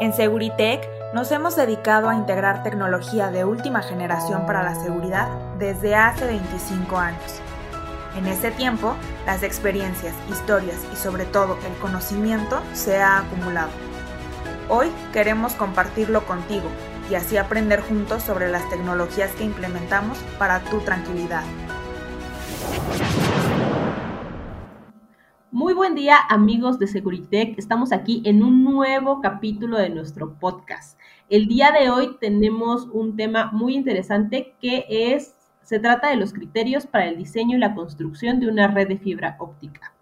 En Seguritech nos hemos dedicado a integrar tecnología de última generación para la seguridad desde hace 25 años. En este tiempo, las experiencias, historias y sobre todo el conocimiento se ha acumulado. Hoy queremos compartirlo contigo y así aprender juntos sobre las tecnologías que implementamos para tu tranquilidad. Muy buen día amigos de Securitech, estamos aquí en un nuevo capítulo de nuestro podcast. El día de hoy tenemos un tema muy interesante que es, se trata de los criterios para el diseño y la construcción de una red de fibra óptica.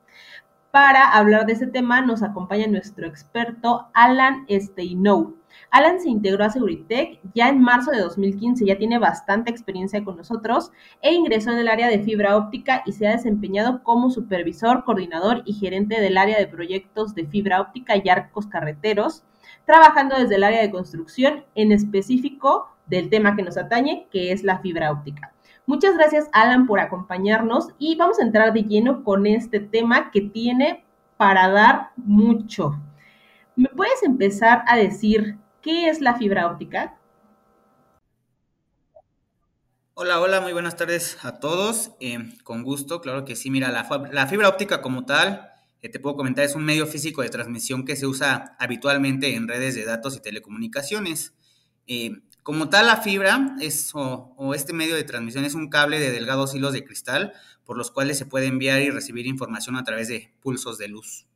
Para hablar de ese tema nos acompaña nuestro experto Alan Steinow. Alan se integró a Seguritech ya en marzo de 2015, ya tiene bastante experiencia con nosotros e ingresó en el área de fibra óptica y se ha desempeñado como supervisor, coordinador y gerente del área de proyectos de fibra óptica y arcos carreteros, trabajando desde el área de construcción en específico del tema que nos atañe, que es la fibra óptica. Muchas gracias Alan por acompañarnos y vamos a entrar de lleno con este tema que tiene para dar mucho. ¿Me puedes empezar a decir ¿Qué es la fibra óptica? Hola, hola, muy buenas tardes a todos. Eh, con gusto, claro que sí. Mira, la, fibra óptica como tal, eh, te puedo comentar, es un medio físico de transmisión que se usa habitualmente en redes de datos y telecomunicaciones. Eh, como tal, la fibra es, o, este medio de transmisión es un cable de delgados hilos de cristal por los cuales se puede enviar y recibir información a través de pulsos de luz.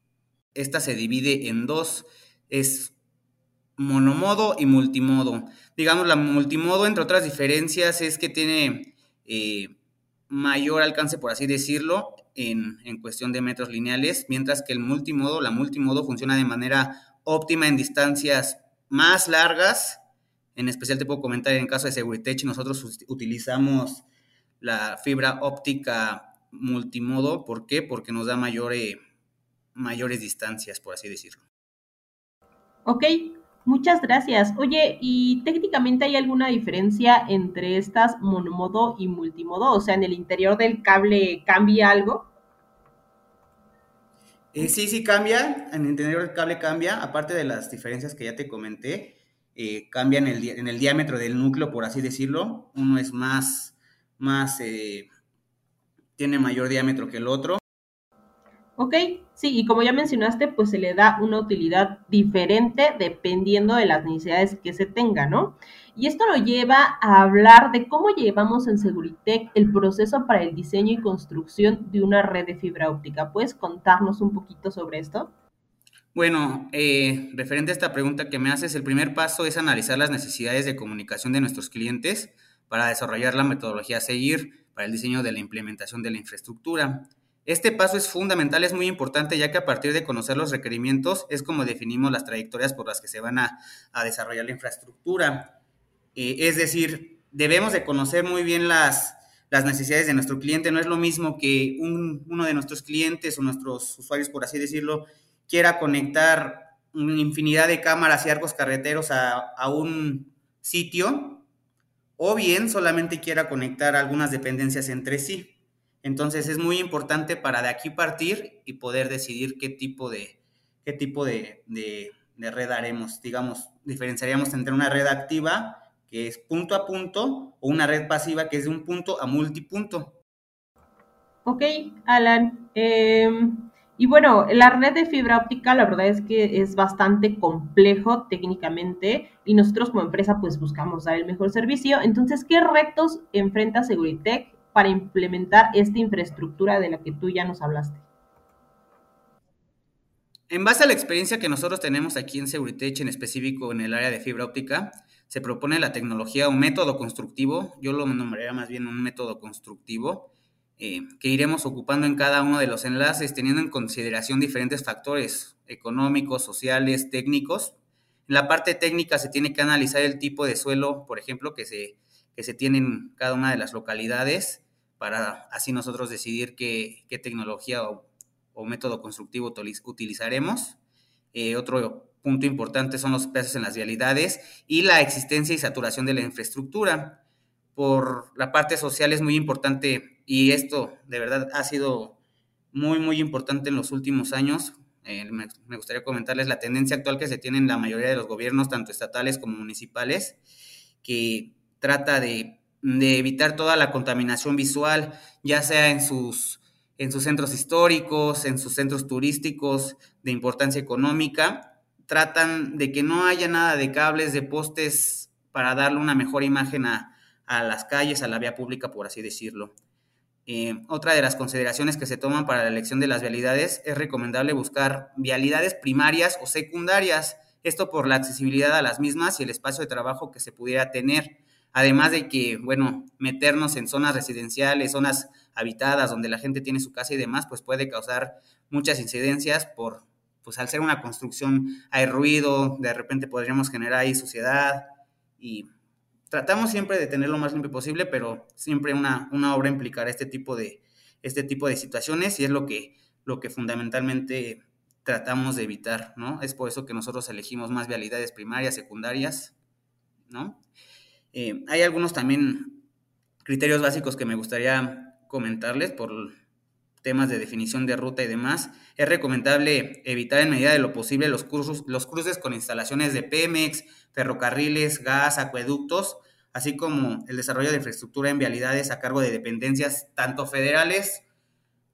Esta se divide en dos. Es monomodo y multimodo. Digamos, la multimodo, entre otras diferencias, es que tiene eh, mayor alcance, por así decirlo, en, cuestión de metros lineales, mientras que el multimodo, la multimodo funciona de manera óptima en distancias más largas. En especial te puedo comentar, en caso de Seguritech, nosotros utilizamos la fibra óptica multimodo. ¿Por qué? Porque nos da mayores distancias, por así decirlo. Ok, Muchas gracias. Oye, ¿y técnicamente hay alguna diferencia entre estas monomodo y multimodo? O sea, ¿en el interior del cable cambia algo? Eh, sí, sí cambia. En el interior del cable cambia. Aparte de las diferencias que ya te comenté, eh, cambia en el, en el, diámetro del núcleo, por así decirlo. Uno es más, más, eh, tiene mayor diámetro que el otro. Ok, sí, y como ya mencionaste, pues se le da una utilidad diferente dependiendo de las necesidades que se tenga, ¿no? Y esto lo lleva a hablar de cómo llevamos en Seguritech el proceso para el diseño y construcción de una red de fibra óptica. ¿Puedes contarnos un poquito sobre esto? Bueno, eh, referente a esta pregunta que me haces, el primer paso es analizar las necesidades de comunicación de nuestros clientes para desarrollar la metodología a seguir para el diseño de la implementación de la infraestructura. Este paso es fundamental, es muy importante, ya que a partir de conocer los requerimientos es como definimos las trayectorias por las que se van a, desarrollar la infraestructura. Eh, es decir, debemos de conocer muy bien las, las necesidades de nuestro cliente. No es lo mismo que uno de nuestros clientes o nuestros usuarios, por así decirlo, quiera conectar una infinidad de cámaras y arcos carreteros a, a un sitio, o bien solamente quiera conectar algunas dependencias entre sí. Entonces es muy importante para de aquí partir y poder decidir qué tipo de, qué tipo de, red haremos. Digamos, diferenciaríamos entre una red activa, que es punto a punto, o una red pasiva, que es de un punto a multipunto. Ok, Alan. Em, y bueno, la red de fibra óptica, la verdad es que es bastante complejo técnicamente y nosotros como empresa pues buscamos dar el mejor servicio. Entonces, ¿qué retos enfrenta Seguritech para implementar esta infraestructura de la que tú ya nos hablaste? En base a la experiencia que nosotros tenemos aquí en Seguritech, en específico en el área de fibra óptica, se propone la tecnología, un método constructivo, yo lo nombraría más bien un método constructivo, eh, que iremos ocupando en cada uno de los enlaces, teniendo en consideración diferentes factores económicos, sociales, técnicos. En la parte técnica se tiene que analizar el tipo de suelo, por ejemplo, que se, que se tiene en cada una de las localidades, para así nosotros decidir qué, tecnología o, método constructivo utilizaremos. Eh, otro punto importante son los pesos en las vialidades y la existencia y saturación de la infraestructura. Por la parte social es muy importante y esto de verdad ha sido muy, muy importante en los últimos años eh, me, gustaría comentarles la tendencia actual que se tiene en la mayoría de los gobiernos, tanto estatales como municipales, que trata de, evitar toda la contaminación visual, ya sea en sus, en sus centros históricos, en sus centros turísticos de importancia económica, tratan de que no haya nada de cables, de postes para darle una mejor imagen a las calles, a la vía pública, por así decirlo. Eh, otra de las consideraciones que se toman para la elección de las vialidades es recomendable buscar vialidades primarias o secundarias, esto por la accesibilidad a las mismas y el espacio de trabajo que se pudiera tener. Además de que, bueno, meternos en zonas residenciales, zonas habitadas donde la gente tiene su casa y demás, pues puede causar muchas incidencias por, pues al ser una construcción hay ruido, de repente podríamos generar ahí suciedad y tratamos siempre de tener lo más limpio posible, pero siempre una, una obra implicará este tipo de, este tipo de situaciones y es lo que, lo que fundamentalmente tratamos de evitar, ¿no? Es por eso que nosotros elegimos más vialidades primarias, secundarias, ¿no? Eh, hay algunos también criterios básicos que me gustaría comentarles por temas de definición de ruta y demás. Es recomendable evitar en medida de lo posible los, cruces con instalaciones de Pemex, ferrocarriles, gas, acueductos, así como el desarrollo de infraestructura en vialidades a cargo de dependencias tanto federales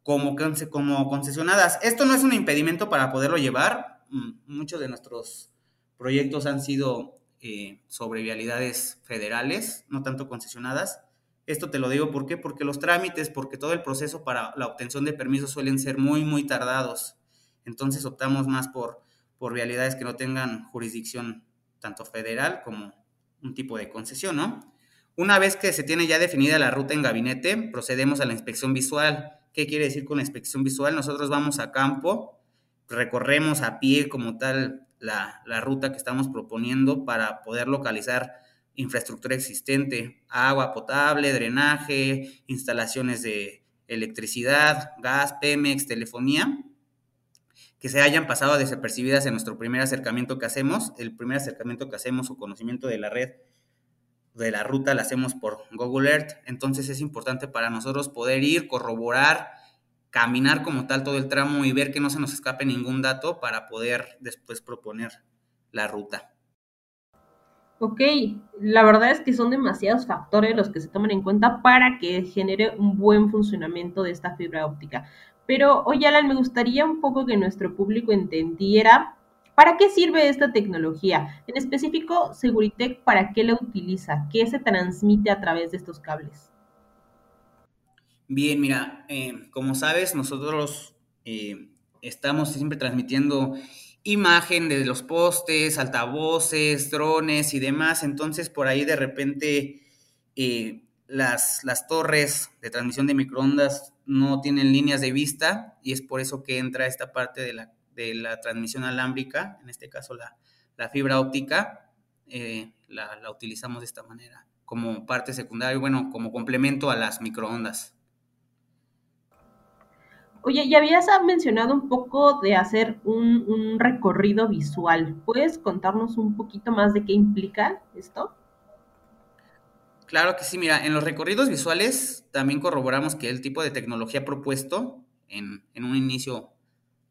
como, como concesionadas. Esto no es un impedimento para poderlo llevar. Mm, muchos de nuestros proyectos han sido eh, sobre vialidades federales, no tanto concesionadas. Esto te lo digo ¿por qué? porque los trámites, porque todo el proceso para la obtención de permisos suelen ser muy, muy tardados. Entonces optamos más por, por vialidades que no tengan jurisdicción tanto federal como un tipo de concesión, ¿no? Una vez que se tiene ya definida la ruta en gabinete, procedemos a la inspección visual. ¿Qué quiere decir con la inspección visual? Nosotros vamos a campo, recorremos a pie como tal la, la ruta que estamos proponiendo para poder localizar infraestructura existente, agua potable, drenaje, instalaciones de electricidad, gas, Pemex, telefonía, que se hayan pasado desapercibidas en nuestro primer acercamiento que hacemos. El primer acercamiento que hacemos o conocimiento de la red, de la ruta, la hacemos por Google Earth. Entonces es importante para nosotros poder ir, corroborar, caminar como tal todo el tramo y ver que no se nos escape ningún dato para poder después proponer la ruta. Ok, la verdad es que son demasiados factores los que se toman en cuenta para que genere un buen funcionamiento de esta fibra óptica. Pero, oye, Alan, me gustaría un poco que nuestro público entendiera para qué sirve esta tecnología. En específico, Seguritech, ¿para qué la utiliza? ¿Qué se transmite a través de estos cables? Bien, mira, eh, como sabes, nosotros eh, estamos siempre transmitiendo imagen de los postes, altavoces, drones y demás. Entonces, por ahí de repente eh, las, las torres de transmisión de microondas no tienen líneas de vista y es por eso que entra esta parte de la, de la transmisión alámbrica, en este caso la, fibra óptica, eh, la, la, utilizamos de esta manera, como parte secundaria, bueno, como complemento a las microondas. Oye, ya habías mencionado un poco de hacer un, un recorrido visual. ¿Puedes contarnos un poquito más de qué implica esto? Claro que sí, mira, en los recorridos visuales también corroboramos que el tipo de tecnología propuesto, en, un inicio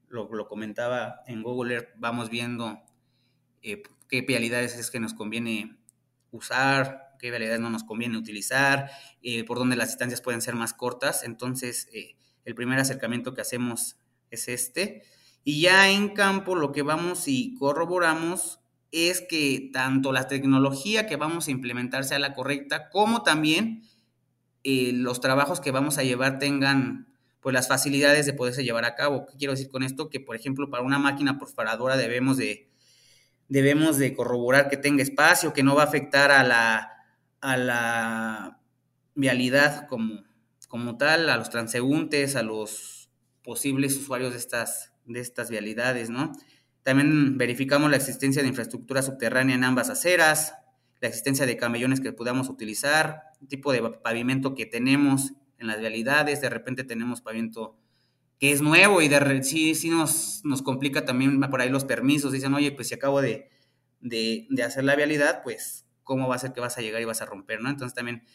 lo, comentaba en Google Earth, vamos viendo eh, qué vialidades es que nos conviene usar, qué vialidades no nos conviene utilizar, eh, por dónde las distancias pueden ser más cortas. Entonces, eh, el primer acercamiento que hacemos es este. Y ya en campo lo que vamos y corroboramos es que tanto la tecnología que vamos a implementar sea la correcta, como también eh, los trabajos que vamos a llevar tengan pues las facilidades de poderse llevar a cabo. ¿Qué quiero decir con esto? Que, por ejemplo, para una máquina perforadora debemos de, debemos de corroborar que tenga espacio, que no va a afectar a la, a la vialidad como, como tal, a los transeúntes, a los posibles usuarios de estas, de estas vialidades, ¿no? También verificamos la existencia de infraestructura subterránea en ambas aceras, la existencia de camellones que podamos utilizar, el tipo de pavimento que tenemos en las vialidades, de repente tenemos pavimento que es nuevo y de sí, sí nos, nos complica también por ahí los permisos, dicen, oye, pues si acabo de, de, hacer la vialidad, pues cómo va a ser que vas a llegar y vas a romper, ¿no? Entonces también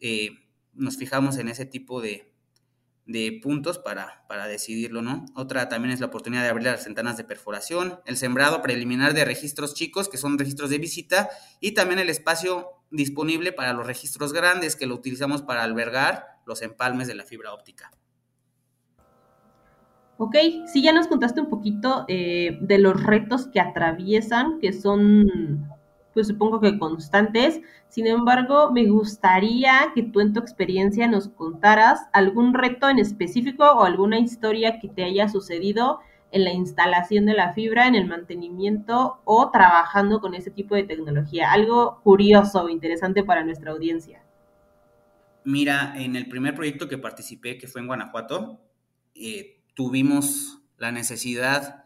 eh, nos fijamos en ese tipo de, de puntos para, para decidirlo, ¿no? Otra también es la oportunidad de abrir las ventanas de perforación, el sembrado preliminar de registros chicos, que son registros de visita, y también el espacio disponible para los registros grandes, que lo utilizamos para albergar los empalmes de la fibra óptica. Ok, sí, ya nos contaste un poquito eh, de los retos que atraviesan, que son pues supongo que constantes. Sin embargo, me gustaría que tú en tu experiencia nos contaras algún reto en específico o alguna historia que te haya sucedido en la instalación de la fibra, en el mantenimiento o trabajando con ese tipo de tecnología. Algo curioso o interesante para nuestra audiencia. Mira, en el primer proyecto que participé, que fue en Guanajuato, eh, tuvimos la necesidad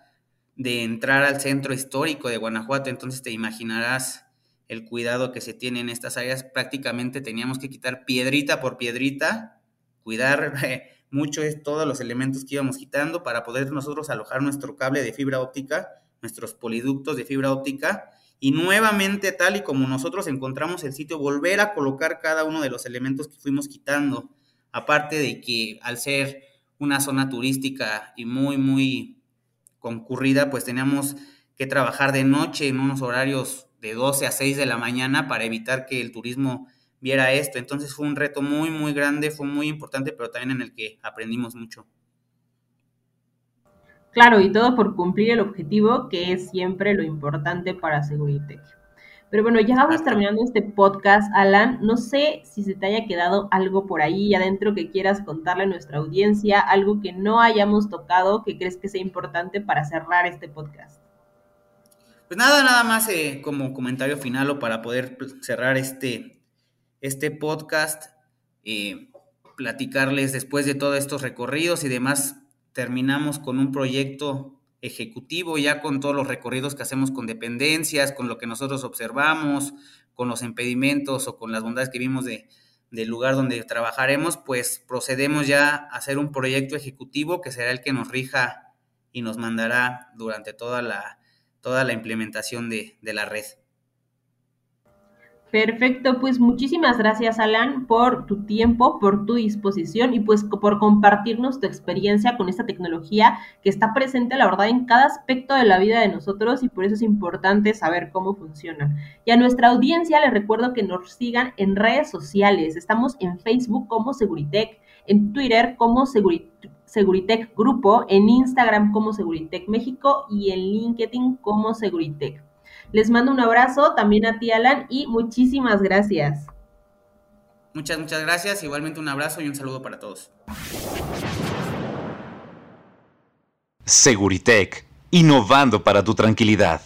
de entrar al centro histórico de Guanajuato, entonces te imaginarás el cuidado que se tiene en estas áreas. Prácticamente teníamos que quitar piedrita por piedrita, cuidar mucho es todos los elementos que íbamos quitando para poder nosotros alojar nuestro cable de fibra óptica, nuestros poliductos de fibra óptica y nuevamente tal y como nosotros encontramos el sitio, volver a colocar cada uno de los elementos que fuimos quitando. Aparte de que al ser una zona turística y muy, muy concurrida, pues teníamos que trabajar de noche en unos horarios de 12 a 6 de la mañana para evitar que el turismo viera esto. Entonces fue un reto muy, muy grande, fue muy importante, pero también en el que aprendimos mucho. Claro, y todo por cumplir el objetivo, que es siempre lo importante para Seguritech. Pero bueno, ya vamos terminando este podcast, Alan. No sé si se te haya quedado algo por ahí adentro que quieras contarle a nuestra audiencia, algo que no hayamos tocado, que crees que sea importante para cerrar este podcast. Pues nada, nada más eh, como comentario final o para poder cerrar este, este podcast, eh, platicarles después de todos estos recorridos y demás, terminamos con un proyecto ejecutivo, ya con todos los recorridos que hacemos con dependencias, con lo que nosotros observamos, con los impedimentos o con las bondades que vimos de, del lugar donde trabajaremos, pues procedemos ya a hacer un proyecto ejecutivo que será el que nos rija y nos mandará durante toda la, toda la implementación de, de la red. Perfecto, pues muchísimas gracias Alan por tu tiempo, por tu disposición y pues por compartirnos tu experiencia con esta tecnología que está presente, la verdad, en cada aspecto de la vida de nosotros y por eso es importante saber cómo funciona. Y a nuestra audiencia les recuerdo que nos sigan en redes sociales. Estamos en Facebook como Seguritech, en Twitter como Seguritech Grupo, en Instagram como Seguritech México y en LinkedIn como Seguritech. Les mando un abrazo también a ti, Alan, y muchísimas gracias. Muchas, muchas gracias. Igualmente un abrazo y un saludo para todos. Seguritech, innovando para tu tranquilidad.